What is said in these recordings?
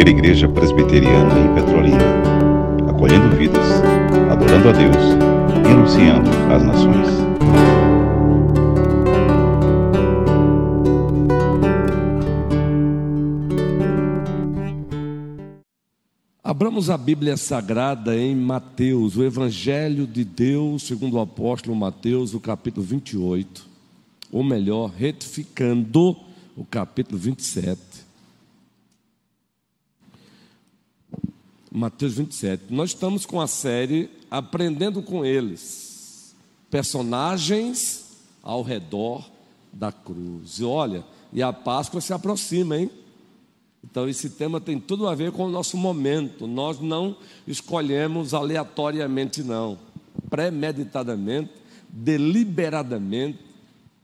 primeira igreja presbiteriana em Petrolina, acolhendo vidas, adorando a Deus e anunciando às nações. Abramos a Bíblia Sagrada em Mateus, o Evangelho de Deus, segundo o apóstolo Mateus, o capítulo 28, ou melhor, retificando o capítulo 27. Mateus 27. Nós estamos com a série Aprendendo com Eles, personagens ao redor da cruz. E olha, e a Páscoa se aproxima, hein? Então, esse tema tem tudo a ver com o nosso momento. Nós não escolhemos aleatoriamente, não. Premeditadamente, deliberadamente,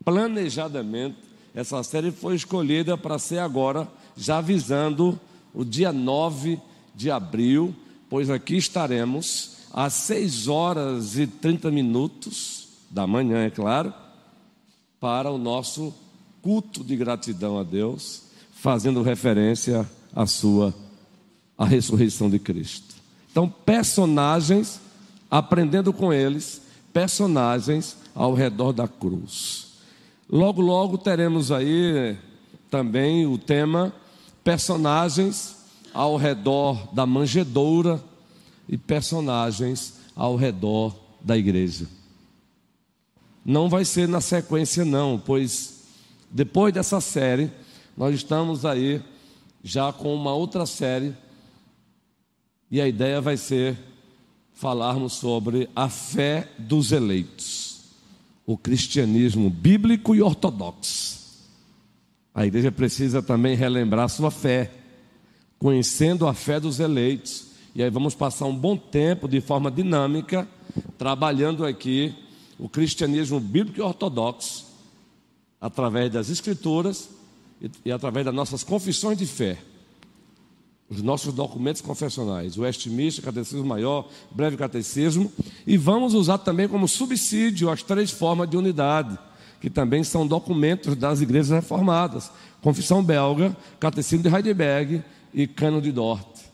planejadamente, essa série foi escolhida para ser agora, já visando o dia 9 de abril, pois aqui estaremos às 6 horas e 30 minutos da manhã, é claro, para o nosso culto de gratidão a Deus, fazendo referência à sua a ressurreição de Cristo. Então, personagens, aprendendo com eles, personagens ao redor da cruz. Logo, logo teremos aí também o tema personagens ao redor da manjedoura e personagens ao redor da igreja. Não vai ser na sequência, não, pois depois dessa série, nós estamos aí já com uma outra série, e a ideia vai ser falarmos sobre a fé dos eleitos, o cristianismo bíblico e ortodoxo. A igreja precisa também relembrar sua fé conhecendo a fé dos eleitos. E aí vamos passar um bom tempo de forma dinâmica, trabalhando aqui o cristianismo bíblico e ortodoxo, através das escrituras e, através das nossas confissões de fé. Os nossos documentos confessionais, o Westminster, Catecismo Maior, Breve Catecismo, e vamos usar também como subsídio as três formas de unidade, que também são documentos das igrejas reformadas: Confissão Belga, Catecismo de Heidelberg e Cano de Dort.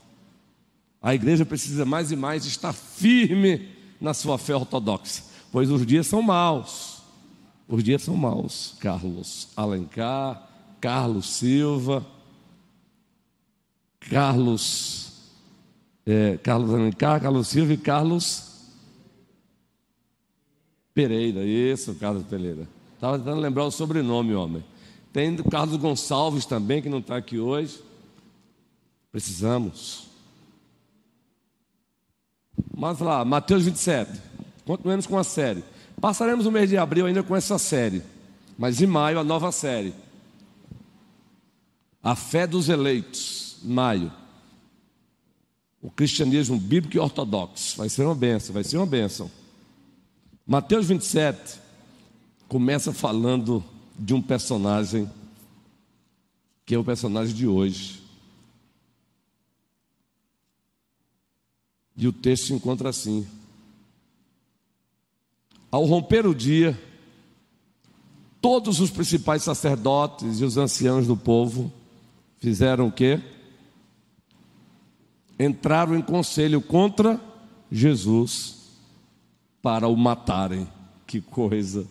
A igreja precisa mais e mais estar firme na sua fé ortodoxa, pois os dias são maus. Os dias são maus. Carlos Alencar, Carlos Silva, Carlos, é, Carlos Alencar, Carlos Silva e Carlos Pereira. Isso, Carlos Pereira. Estava tentando lembrar o sobrenome, homem. Tem Carlos Gonçalves também, que não está aqui hoje. Precisamos. Mas lá, Mateus 27. Continuemos com a série. Passaremos o mês de abril ainda com essa série. Mas em maio, a nova série. A fé dos eleitos. Maio. O cristianismo bíblico e ortodoxo. Vai ser uma benção, vai ser uma benção. Mateus 27 começa falando de um personagem que é o personagem de hoje. E o texto se encontra assim: Ao romper o dia, todos os principais sacerdotes e os anciãos do povo fizeram o quê? Entraram em conselho contra Jesus para o matarem. Que coisa!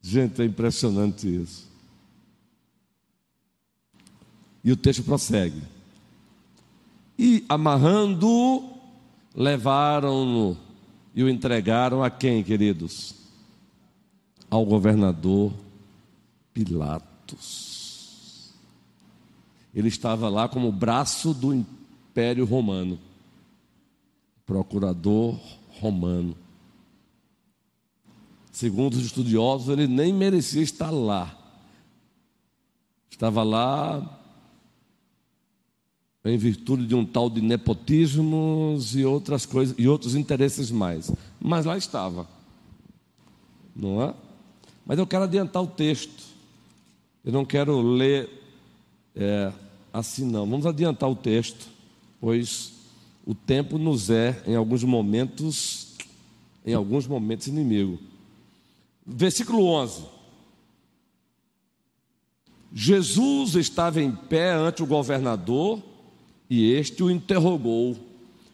Gente, é impressionante isso. E o texto prossegue. E amarrando-o, levaram-no e o entregaram a quem, queridos? Ao governador Pilatos. Ele estava lá como braço do Império Romano, procurador romano. Segundo os estudiosos, ele nem merecia estar lá. Estava lá em virtude de um tal de nepotismos e outras coisas e outros interesses mais. Mas lá estava, não é? Mas eu quero adiantar o texto. Eu não quero ler é, assim não. Vamos adiantar o texto, pois o tempo nos é em alguns momentos, em alguns momentos inimigo. Versículo 11. Jesus estava em pé ante o governador e este o interrogou,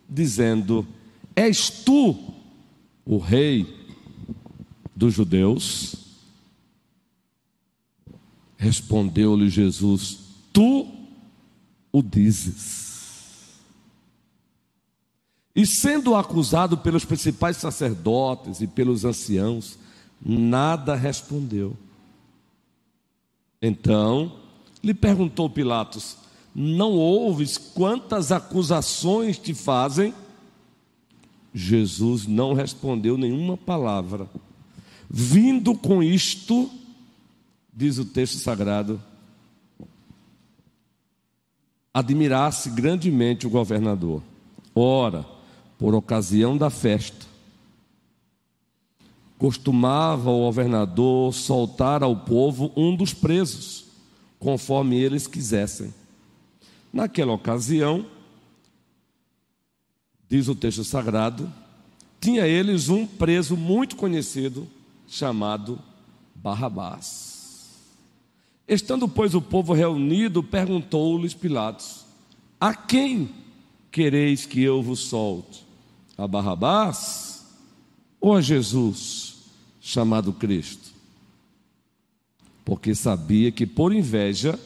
dizendo: És tu o rei dos judeus? Respondeu-lhe Jesus: Tu o dizes. E sendo acusado pelos principais sacerdotes e pelos anciãos, nada respondeu. Então lhe perguntou Pilatos: Não ouves quantas acusações te fazem? Jesus não respondeu nenhuma palavra. Vindo com isto, diz o texto sagrado, admirasse grandemente o governador. Ora, por ocasião da festa, costumava o governador soltar ao povo um dos presos, conforme eles quisessem. Naquela ocasião, diz o texto sagrado, tinha eles um preso muito conhecido chamado Barrabás. Estando, pois, o povo reunido, perguntou-lhes Pilatos: A quem quereis que eu vos solte? A Barrabás ou a Jesus, chamado Cristo? Porque sabia que por inveja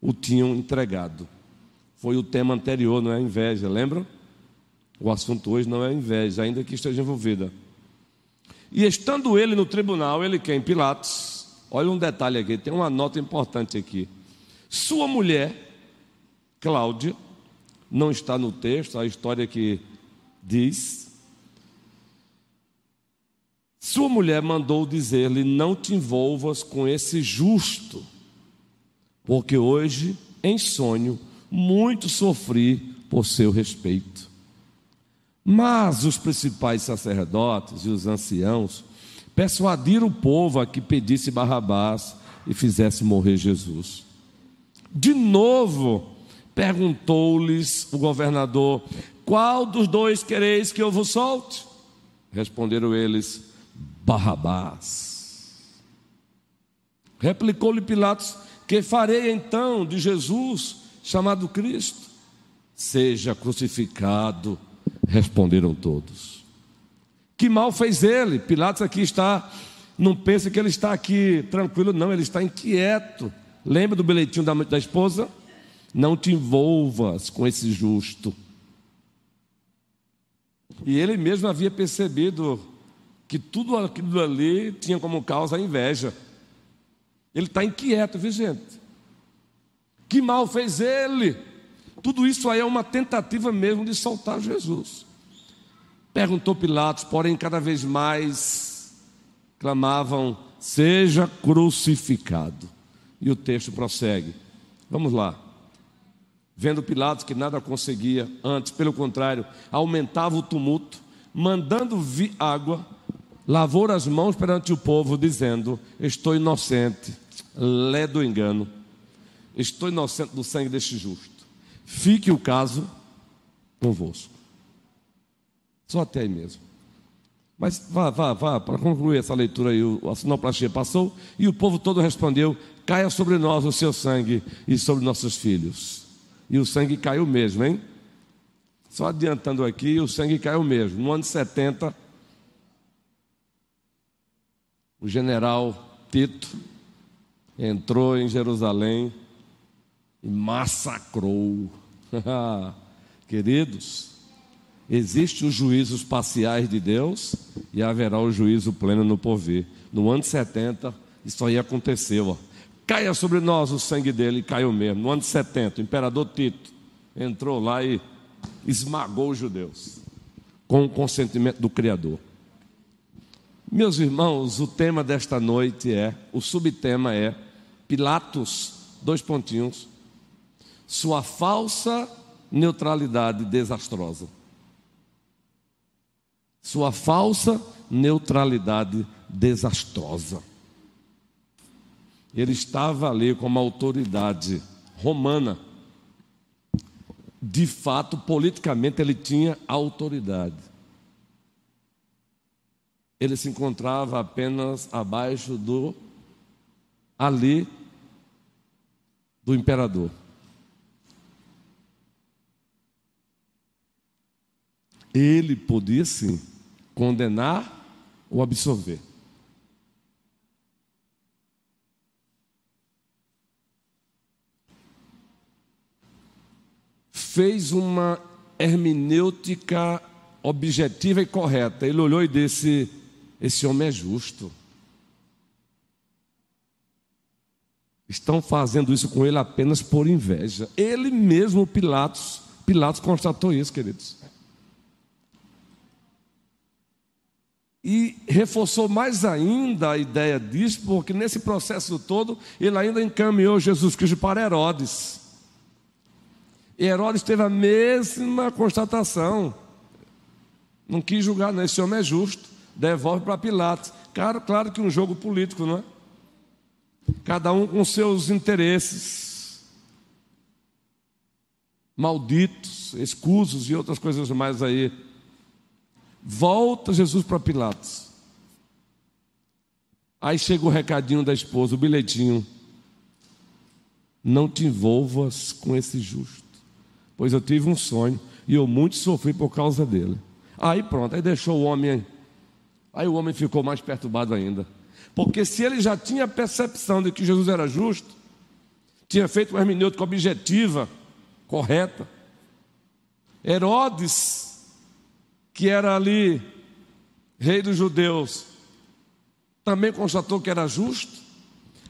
o tinham entregado. Foi o tema anterior, não é inveja, lembra? O assunto hoje não é inveja, ainda que esteja envolvida. E estando ele no tribunal, ele quem? Pilatos. Olha um detalhe aqui, tem uma nota importante aqui. Sua mulher, Cláudia, não está no texto, a história que diz. Sua mulher mandou dizer-lhe: Não te envolvas com esse justo, porque hoje, em sonho, muito sofri por seu respeito. Mas os principais sacerdotes e os anciãos persuadiram o povo a que pedisse Barrabás e fizesse morrer Jesus. De novo, perguntou-lhes o governador: Qual dos dois quereis que eu vos solte? Responderam eles: Barrabás. Replicou-lhe Pilatos: Que farei então de Jesus, chamado Cristo? Seja crucificado Responderam todos. Que mal fez ele? Pilatos aqui está, não pensa que ele está aqui tranquilo, não, ele está inquieto. Lembra do bilhetinho da, da esposa? Não te envolvas com esse justo. E ele mesmo havia percebido que tudo aquilo ali tinha como causa a inveja. Ele está inquieto, viu gente? Que mal fez ele? Tudo isso aí é uma tentativa mesmo de soltar Jesus. Perguntou Pilatos, porém, cada vez mais clamavam: seja crucificado. E o texto prossegue. Vamos lá. Vendo Pilatos que nada conseguia, antes, pelo contrário, aumentava o tumulto, mandando água, lavou as mãos perante o povo, dizendo: Estou inocente, lé do engano, estou inocente do sangue deste justo fique o caso convosco. Só até aí mesmo. Mas vá, vá, vá, para concluir essa leitura aí, a sinoplastia passou e o povo todo respondeu: caia sobre nós o seu sangue e sobre nossos filhos. E o sangue caiu mesmo, hein? Só adiantando aqui, o sangue caiu mesmo. No ano 70, o general Tito entrou em Jerusalém e massacrou. Queridos, existem os juízos parciais de Deus e haverá o juízo pleno no porvir. No ano 70, isso aí aconteceu. Ó. Caia sobre nós o sangue dele, caiu mesmo. No ano 70, o imperador Tito entrou lá e esmagou os judeus, com o consentimento do Criador. Meus irmãos, o tema desta noite é, o subtema é Pilatos, dois pontinhos, sua falsa neutralidade desastrosa. Sua falsa neutralidade desastrosa. Ele estava ali como autoridade romana. De fato, politicamente, ele tinha autoridade. Ele se encontrava apenas abaixo do ali do imperador. Ele podia sim condenar ou absolver. Fez uma hermenêutica objetiva e correta. Ele olhou e disse: Esse homem é justo. Estão fazendo isso com ele apenas por inveja. Ele mesmo, Pilatos, Pilatos constatou isso, queridos. E reforçou mais ainda a ideia disso, porque nesse processo todo, ele ainda encaminhou Jesus Cristo para Herodes. E Herodes teve a mesma constatação. Não quis julgar, não. Esse homem é justo. Devolve para Pilatos. Claro, claro que um jogo político, não é? Cada um com seus interesses. Malditos, escusos e outras coisas mais aí. Volta Jesus para Pilatos. Aí chega o recadinho da esposa, o bilhetinho. Não te envolvas com esse justo, pois eu tive um sonho e eu muito sofri por causa dele. Aí pronto, aí deixou o homem. Aí o homem ficou mais perturbado ainda. Porque se ele já tinha a percepção de que Jesus era justo, tinha feito uma hermenêutica objetiva, correta. Herodes, que era ali rei dos judeus, também constatou que era justo.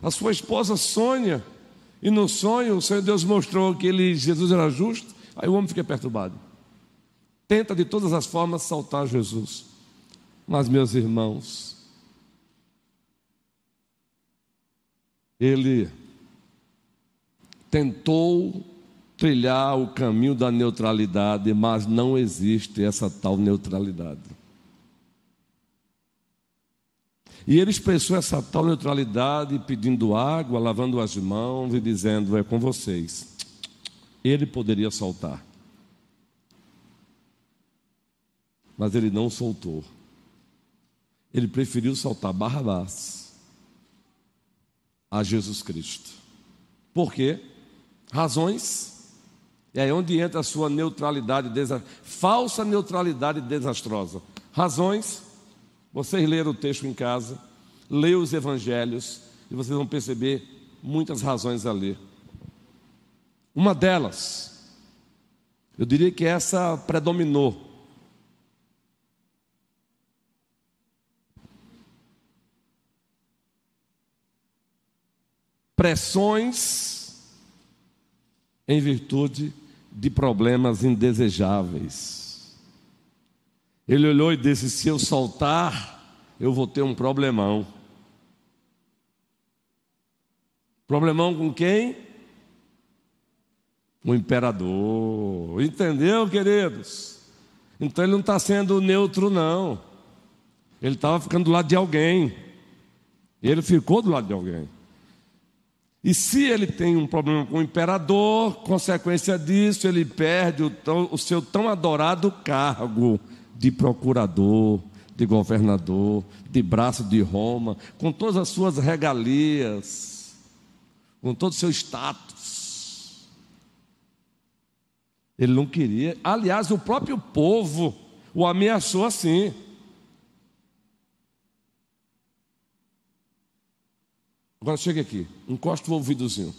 A sua esposa Sônia, e no sonho o Senhor Deus mostrou que ele, Jesus era justo. Aí o homem fica perturbado tenta de todas as formas saltar Jesus. Mas, meus irmãos, ele tentou trilhar o caminho da neutralidade, mas não existe essa tal neutralidade. E ele expressou essa tal neutralidade pedindo água, lavando as mãos e dizendo: É com vocês. Ele poderia soltar. mas ele não soltou. Ele preferiu soltar Barrabás a Jesus Cristo. Por quê? Razões. E aí onde entra a sua neutralidade, falsa neutralidade desastrosa. Razões. Vocês leram o texto em casa, leiam os evangelhos e vocês vão perceber muitas razões a ler. Uma delas, eu diria que essa predominou pressões em virtude de problemas indesejáveis. Ele olhou e disse: Se eu soltar, eu vou ter um problemão. Problemão com quem? O imperador. Entendeu, queridos? Então ele não está sendo neutro, não. Ele estava ficando do lado de alguém. Ele ficou do lado de alguém. E se ele tem um problema com o imperador, consequência disso, ele perde o, tão, o seu tão adorado cargo de procurador, de governador, de braço de Roma, com todas as suas regalias, com todo o seu status. Ele não queria, aliás, o próprio povo o ameaçou assim. Agora chega aqui, encosta o ouvidozinho.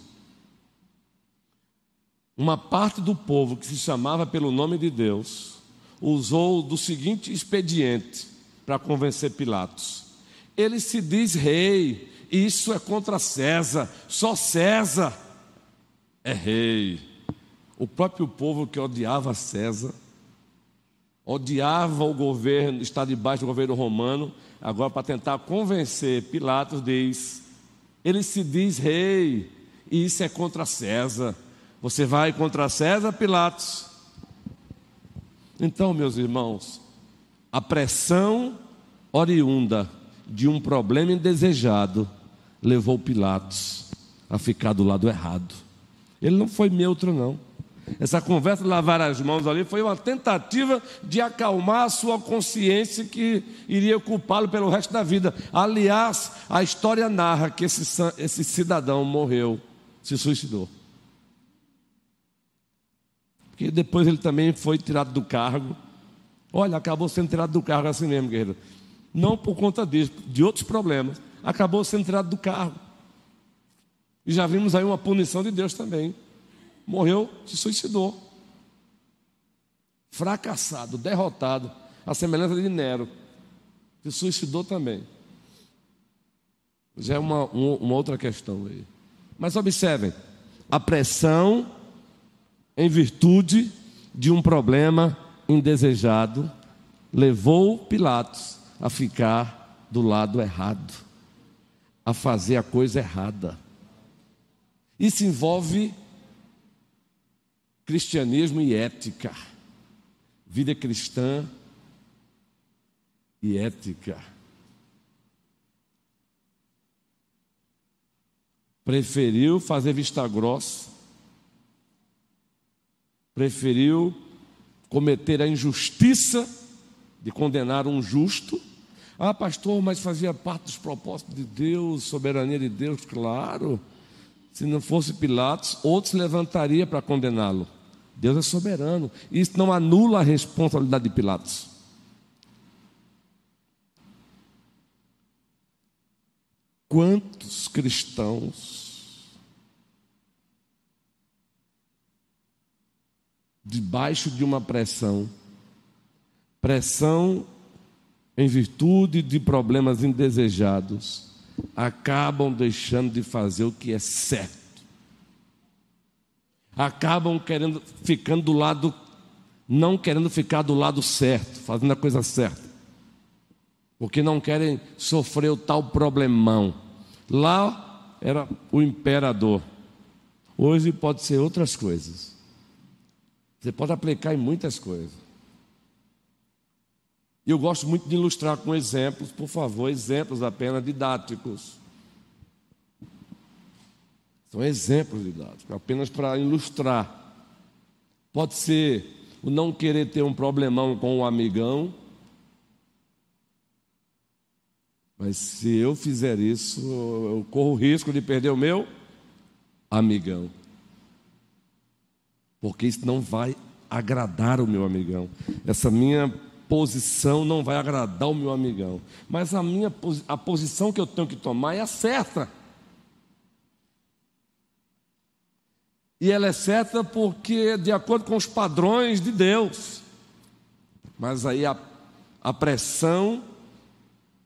Uma parte do povo que se chamava pelo nome de Deus usou do seguinte expediente para convencer Pilatos: ele se diz rei, isso é contra César, só César é rei. O próprio povo que odiava César, odiava o governo, está debaixo do governo romano, agora para tentar convencer Pilatos, diz: ele se diz rei, e isso é contra César. Você vai contra César, Pilatos. Então, meus irmãos, a pressão oriunda de um problema indesejado levou Pilatos a ficar do lado errado. Ele não foi neutro, não. Essa conversa de lavar as mãos ali foi uma tentativa de acalmar a sua consciência que iria culpá-lo pelo resto da vida. Aliás, a história narra que esse, esse cidadão morreu, se suicidou. que depois ele também foi tirado do cargo. Olha, acabou sendo tirado do cargo assim mesmo, guerreiro. Não por conta disso, de outros problemas. Acabou sendo tirado do cargo. E já vimos aí uma punição de Deus também. Morreu, se suicidou. Fracassado, derrotado, a semelhança de Nero. Se suicidou também. Já é uma, uma outra questão aí. Mas observem, a pressão em virtude de um problema indesejado levou Pilatos a ficar do lado errado, a fazer a coisa errada. Isso envolve cristianismo e ética, vida cristã e ética. Preferiu fazer vista grossa, preferiu cometer a injustiça de condenar um justo. Ah, pastor, mas fazia parte dos propósitos de Deus, soberania de Deus, claro. Se não fosse Pilatos, outros levantaria para condená-lo. Deus é soberano. Isso não anula a responsabilidade de Pilatos. Quantos cristãos debaixo de uma pressão, pressão em virtude de problemas indesejados, acabam deixando de fazer o que é certo. Acabam querendo ficando do lado não querendo ficar do lado certo, fazendo a coisa certa porque não querem sofrer o tal problemão. Lá era o imperador, hoje pode ser outras coisas. Você pode aplicar em muitas coisas. E eu gosto muito de ilustrar com exemplos, por favor, exemplos apenas didáticos. São exemplos didáticos, apenas para ilustrar. Pode ser o não querer ter um problemão com o um amigão, Mas se eu fizer isso, eu corro o risco de perder o meu amigão. Porque isso não vai agradar o meu amigão. Essa minha posição não vai agradar o meu amigão. Mas a minha a posição que eu tenho que tomar é a certa. E ela é certa porque de acordo com os padrões de Deus. Mas aí a, a pressão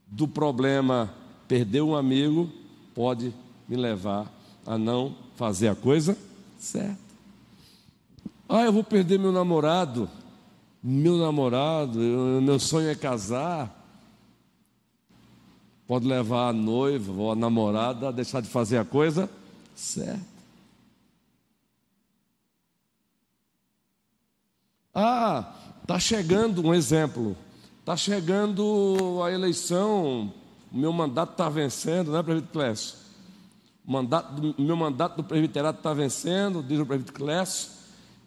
do problema perder um amigo pode me levar a não fazer a coisa certa. Ah, eu vou perder meu namorado. Meu namorado, eu, meu sonho é casar. Pode levar a noiva ou a namorada a deixar de fazer a coisa certa. Ah, está chegando um exemplo. Está chegando a eleição, o meu mandato está vencendo, né, prefeito Clécio? O mandato, meu mandato do presbiterato está vencendo, diz o prefeito Clécio,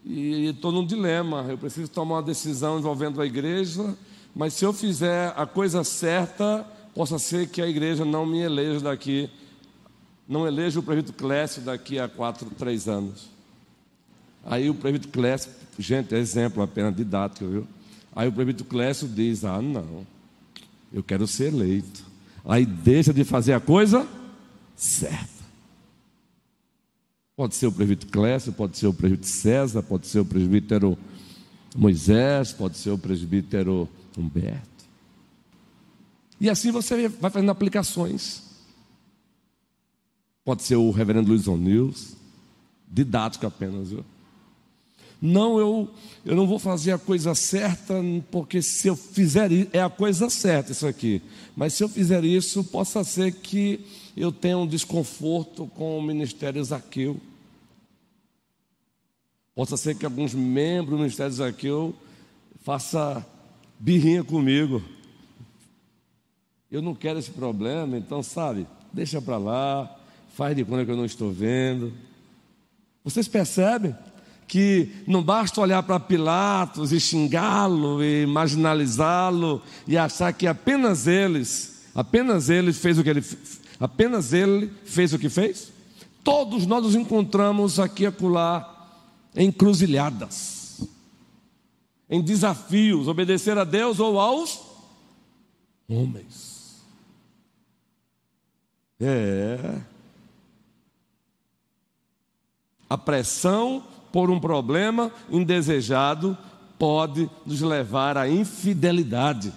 e estou num dilema. Eu preciso tomar uma decisão envolvendo a igreja, mas se eu fizer a coisa certa, possa ser que a igreja não me eleja daqui, não eleja o prefeito Clécio daqui a quatro, três anos. Aí o prefeito Clécio, gente, é exemplo apenas didático, viu? Aí o prefeito Clécio diz: Ah, não, eu quero ser eleito. Aí deixa de fazer a coisa certa. Pode ser o prefeito Clécio, pode ser o prefeito César, pode ser o presbítero Moisés, pode ser o presbítero Humberto. E assim você vai fazendo aplicações. Pode ser o reverendo Luiz O'Neill, didático apenas, viu? Não, eu, eu não vou fazer a coisa certa, porque se eu fizer isso, é a coisa certa isso aqui. Mas se eu fizer isso, possa ser que eu tenha um desconforto com o ministério Zaqueu. Possa ser que alguns membros do ministério Zaqueu faça birrinha comigo. Eu não quero esse problema, então, sabe, deixa para lá, faz de conta que eu não estou vendo. Vocês percebem? Que não basta olhar para Pilatos e xingá-lo e marginalizá-lo e achar que apenas eles, apenas ele fez o que ele apenas ele fez o que fez. Todos nós nos encontramos aqui e acolá em encruzilhadas. em desafios, obedecer a Deus ou aos homens. É. A pressão por um problema indesejado pode nos levar à infidelidade.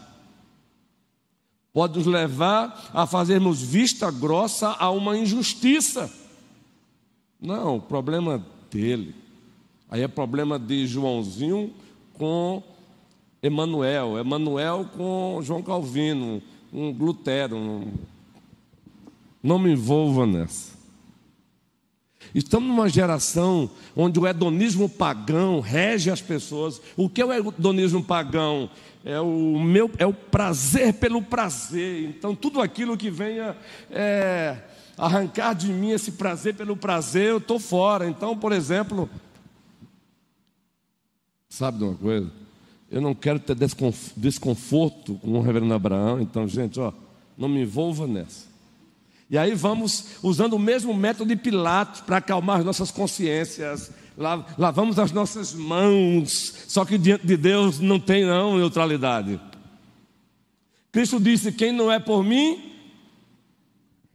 Pode nos levar a fazermos vista grossa a uma injustiça. Não, o problema dele. Aí é problema de Joãozinho com Emanuel, Emanuel com João Calvino, um Lutero. Um... Não me envolva nessa. Estamos numa geração onde o hedonismo pagão rege as pessoas. O que é o hedonismo pagão? É o meu, é o prazer pelo prazer. Então tudo aquilo que venha é, arrancar de mim esse prazer pelo prazer, eu estou fora. Então, por exemplo, sabe de uma coisa? Eu não quero ter desconforto com o reverendo Abraão, então, gente, ó, não me envolva nessa. E aí vamos usando o mesmo método de Pilatos para acalmar as nossas consciências. Lavamos as nossas mãos, só que diante de Deus não tem não neutralidade. Cristo disse: quem não é por mim,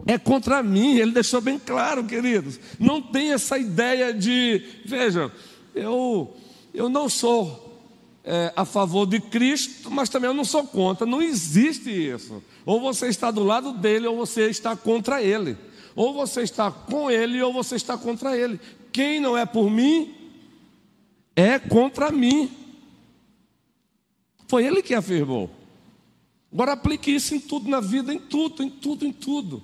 é contra mim. Ele deixou bem claro, queridos. Não tem essa ideia de, veja, eu, eu não sou é, a favor de Cristo, mas também eu não sou contra. Não existe isso. Ou você está do lado dele, ou você está contra ele. Ou você está com ele, ou você está contra ele. Quem não é por mim, é contra mim. Foi ele que afirmou. Agora aplique isso em tudo na vida, em tudo, em tudo, em tudo.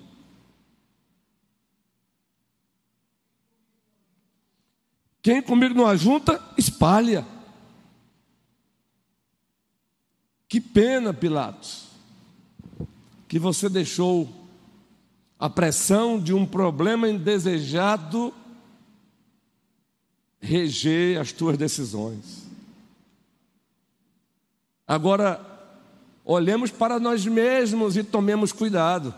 Quem comigo não ajunta, espalha. Que pena, Pilatos, que você deixou a pressão de um problema indesejado reger as tuas decisões. Agora, olhemos para nós mesmos e tomemos cuidado.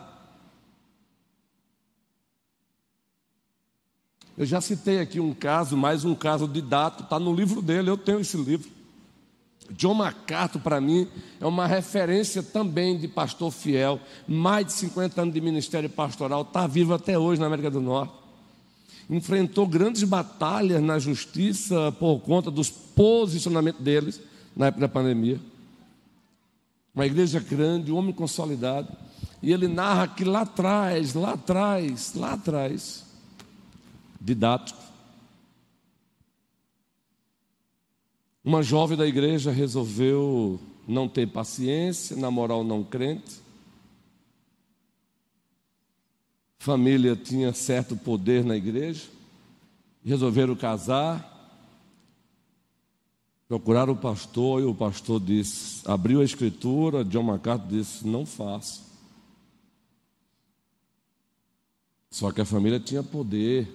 Eu já citei aqui um caso, mais um caso didático, está no livro dele, eu tenho esse livro. John MacArthur, para mim, é uma referência também de pastor fiel, mais de 50 anos de ministério pastoral, está vivo até hoje na América do Norte. Enfrentou grandes batalhas na justiça por conta dos posicionamentos deles na época da pandemia. Uma igreja grande, um homem consolidado. E ele narra que lá atrás, lá atrás, lá atrás, didático, Uma jovem da igreja resolveu não ter paciência, namorar um não crente. Família tinha certo poder na igreja. Resolveram casar. Procuraram o pastor e o pastor disse, abriu a escritura, John MacArthur disse, não faço. Só que a família tinha poder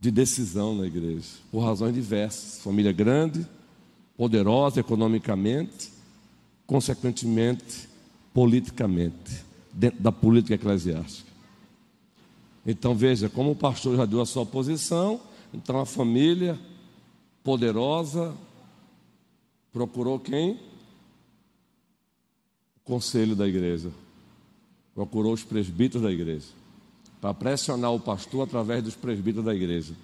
de decisão na igreja, por razões diversas. Família grande, poderosa economicamente, consequentemente, politicamente, dentro da política eclesiástica. Então veja, como o pastor já deu a sua posição, então a família poderosa procurou quem? O conselho da igreja. Procurou os presbíteros da igreja para pressionar o pastor através dos presbíteros da igreja.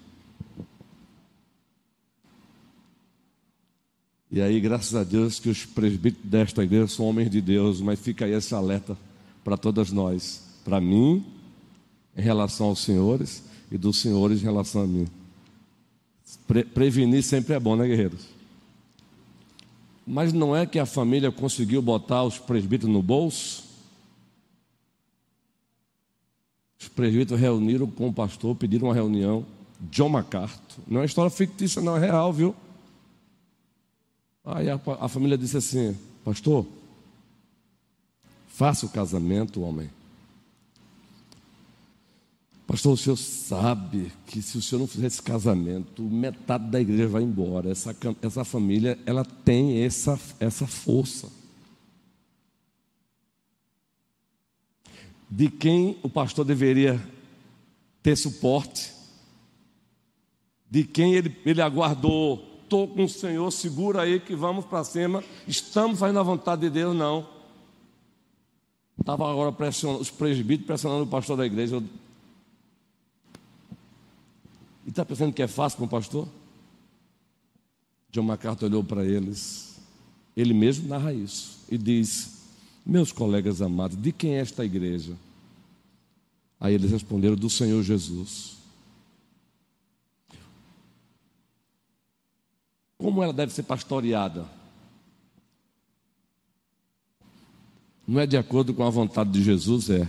E aí, graças a Deus, que os presbíteros desta igreja são homens de Deus, mas fica aí esse alerta para todas nós, para mim, em relação aos senhores, e dos senhores em relação a mim. Pre prevenir sempre é bom, né, guerreiros? Mas não é que a família conseguiu botar os presbíteros no bolso? Os presbíteros reuniram com o pastor, pediram uma reunião. John MacArthur. Não é história fictícia, não, é real, viu? Aí a, a família disse assim: Pastor, faça o casamento, homem. Pastor, o senhor sabe que se o senhor não fizer esse casamento, metade da igreja vai embora. Essa, essa família, ela tem essa, essa força. De quem o pastor deveria ter suporte, de quem ele, ele aguardou estou com o Senhor, segura aí que vamos para cima, estamos fazendo a vontade de Deus, não. Estava agora pressionando, os presbíteros pressionando o pastor da igreja. E está pensando que é fácil para um pastor? John MacArthur olhou para eles, ele mesmo narra isso, e diz: Meus colegas amados, de quem é esta igreja? Aí eles responderam: Do Senhor Jesus. Como ela deve ser pastoreada? Não é de acordo com a vontade de Jesus, é.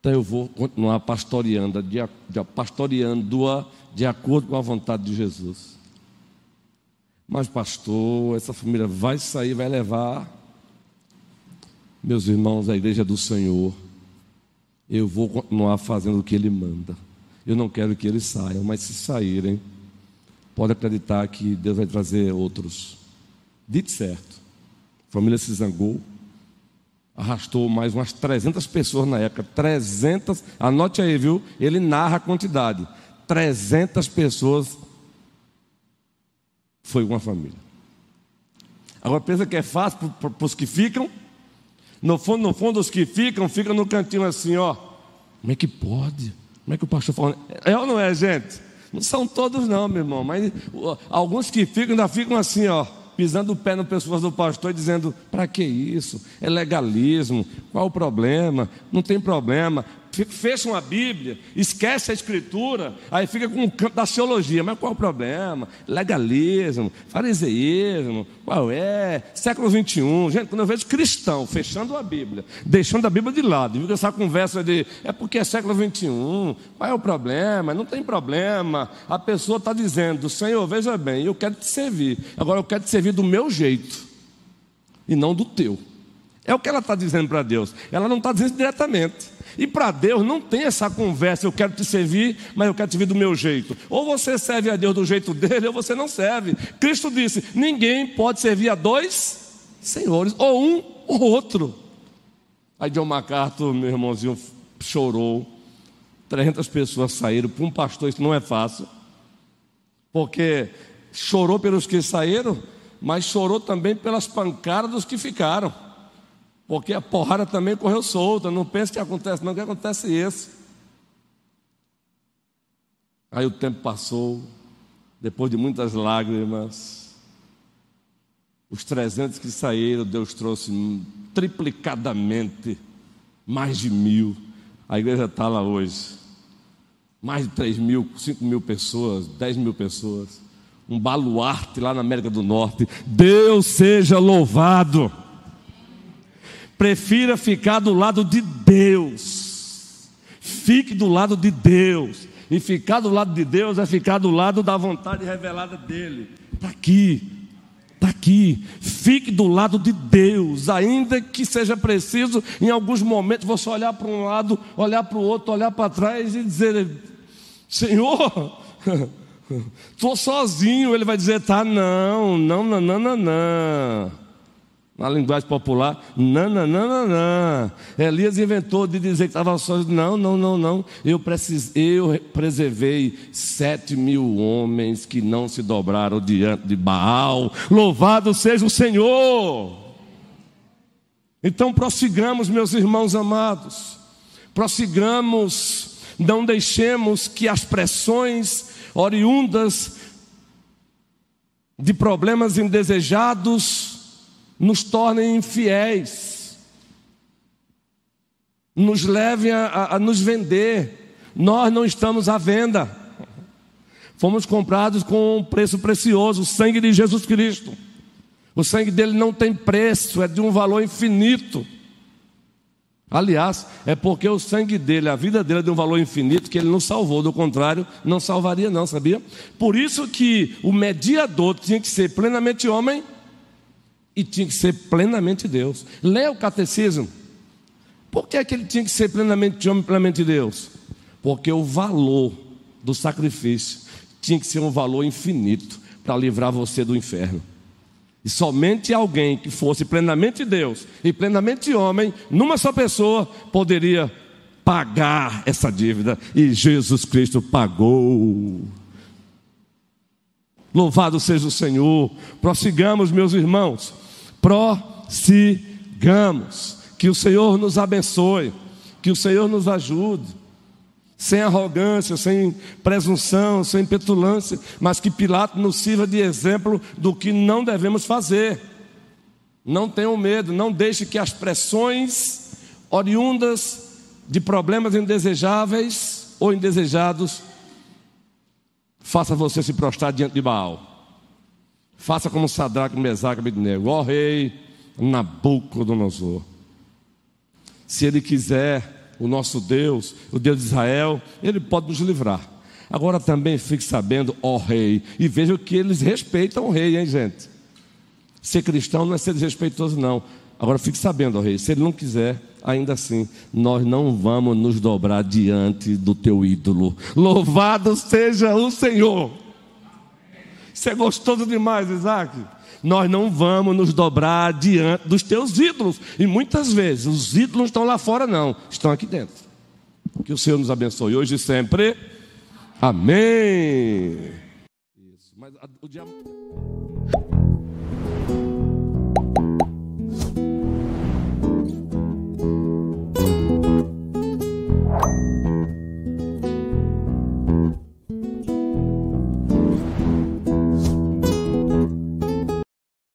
Então eu vou continuar pastoreando, de, de, pastoreando-a de acordo com a vontade de Jesus. Mas, pastor, essa família vai sair, vai levar. Meus irmãos, a igreja do Senhor. Eu vou continuar fazendo o que Ele manda. Eu não quero que eles saiam, mas se saírem, pode acreditar que Deus vai trazer outros. Dito certo. A família se zangou, arrastou mais umas 300 pessoas na época. 300, anote aí, viu? Ele narra a quantidade. 300 pessoas foi uma família. Agora pensa que é fácil para os que ficam? No fundo, no fundo, os que ficam, ficam no cantinho assim, ó. Como é que pode? Como é que o pastor fala? É ou não é, gente? Não são todos, não, meu irmão. Mas alguns que ficam, ainda ficam assim, ó pisando o pé no pescoço do pastor e dizendo: para que isso? É legalismo, qual o problema? Não tem problema fecham a Bíblia, esquece a Escritura, aí fica com o campo da teologia. Mas qual é o problema? Legalismo, fariseísmo, qual é? Século 21. Gente, quando eu vejo cristão fechando a Bíblia, deixando a Bíblia de lado, fica essa conversa de é porque é século 21, qual é o problema? Não tem problema. A pessoa está dizendo: Senhor, veja bem, eu quero te servir, agora eu quero te servir do meu jeito e não do teu. É o que ela está dizendo para Deus. Ela não está dizendo diretamente. E para Deus não tem essa conversa, eu quero te servir, mas eu quero te servir do meu jeito. Ou você serve a Deus do jeito dele, ou você não serve. Cristo disse: ninguém pode servir a dois senhores, ou um ou outro. Aí John MacArthur, meu irmãozinho, chorou. 300 pessoas saíram. Para um pastor isso não é fácil. Porque chorou pelos que saíram, mas chorou também pelas pancadas dos que ficaram. Porque a porrada também correu solta. Não pense que acontece, não, que acontece isso. Aí o tempo passou, depois de muitas lágrimas, os 300 que saíram, Deus trouxe triplicadamente mais de mil. A igreja está lá hoje. Mais de 3 mil, 5 mil pessoas, 10 mil pessoas. Um baluarte lá na América do Norte. Deus seja louvado. Prefira ficar do lado de Deus. Fique do lado de Deus. E ficar do lado de Deus é ficar do lado da vontade revelada dele. Está aqui. Está aqui. Fique do lado de Deus, ainda que seja preciso, em alguns momentos, você olhar para um lado, olhar para o outro, olhar para trás e dizer: Senhor, estou sozinho. Ele vai dizer: Tá, não, não, não, não, não. não na linguagem popular, não. Elias inventou de dizer que estava só. Não, não, não, não. Eu, precis, eu preservei sete mil homens que não se dobraram diante de Baal. Louvado seja o Senhor. Então prossigamos, meus irmãos amados. Prossigamos, não deixemos que as pressões oriundas de problemas indesejados nos tornem infiéis, nos levem a, a, a nos vender. Nós não estamos à venda. Fomos comprados com um preço precioso, o sangue de Jesus Cristo. O sangue dele não tem preço, é de um valor infinito. Aliás, é porque o sangue dele, a vida dele é de um valor infinito que ele não salvou, do contrário, não salvaria não, sabia? Por isso que o mediador tinha que ser plenamente homem e tinha que ser plenamente Deus. Leia o catecismo. Por que, é que ele tinha que ser plenamente homem, plenamente Deus? Porque o valor do sacrifício tinha que ser um valor infinito para livrar você do inferno. E somente alguém que fosse plenamente Deus e plenamente homem, numa só pessoa, poderia pagar essa dívida. E Jesus Cristo pagou. Louvado seja o Senhor. Prossigamos, meus irmãos. Prossigamos. Que o Senhor nos abençoe. Que o Senhor nos ajude. Sem arrogância, sem presunção, sem petulância, mas que Pilato nos sirva de exemplo do que não devemos fazer. Não tenham medo, não deixe que as pressões oriundas de problemas indesejáveis ou indesejados faça você se prostrar diante de Baal. Faça como Sadraque, Mesaque e Abednego. Ó rei Nabucodonosor. Se ele quiser, o nosso Deus, o Deus de Israel, ele pode nos livrar. Agora também fique sabendo, ó rei, e veja que eles respeitam o rei, hein, gente? Ser cristão não é ser desrespeitoso, não. Agora fique sabendo, ó rei, se ele não quiser, ainda assim, nós não vamos nos dobrar diante do teu ídolo. Louvado seja o Senhor. Isso é gostoso demais, Isaac. Nós não vamos nos dobrar diante dos teus ídolos. E muitas vezes os ídolos não estão lá fora, não, estão aqui dentro. Que o Senhor nos abençoe hoje e sempre. Amém. Isso. Mas o diabo.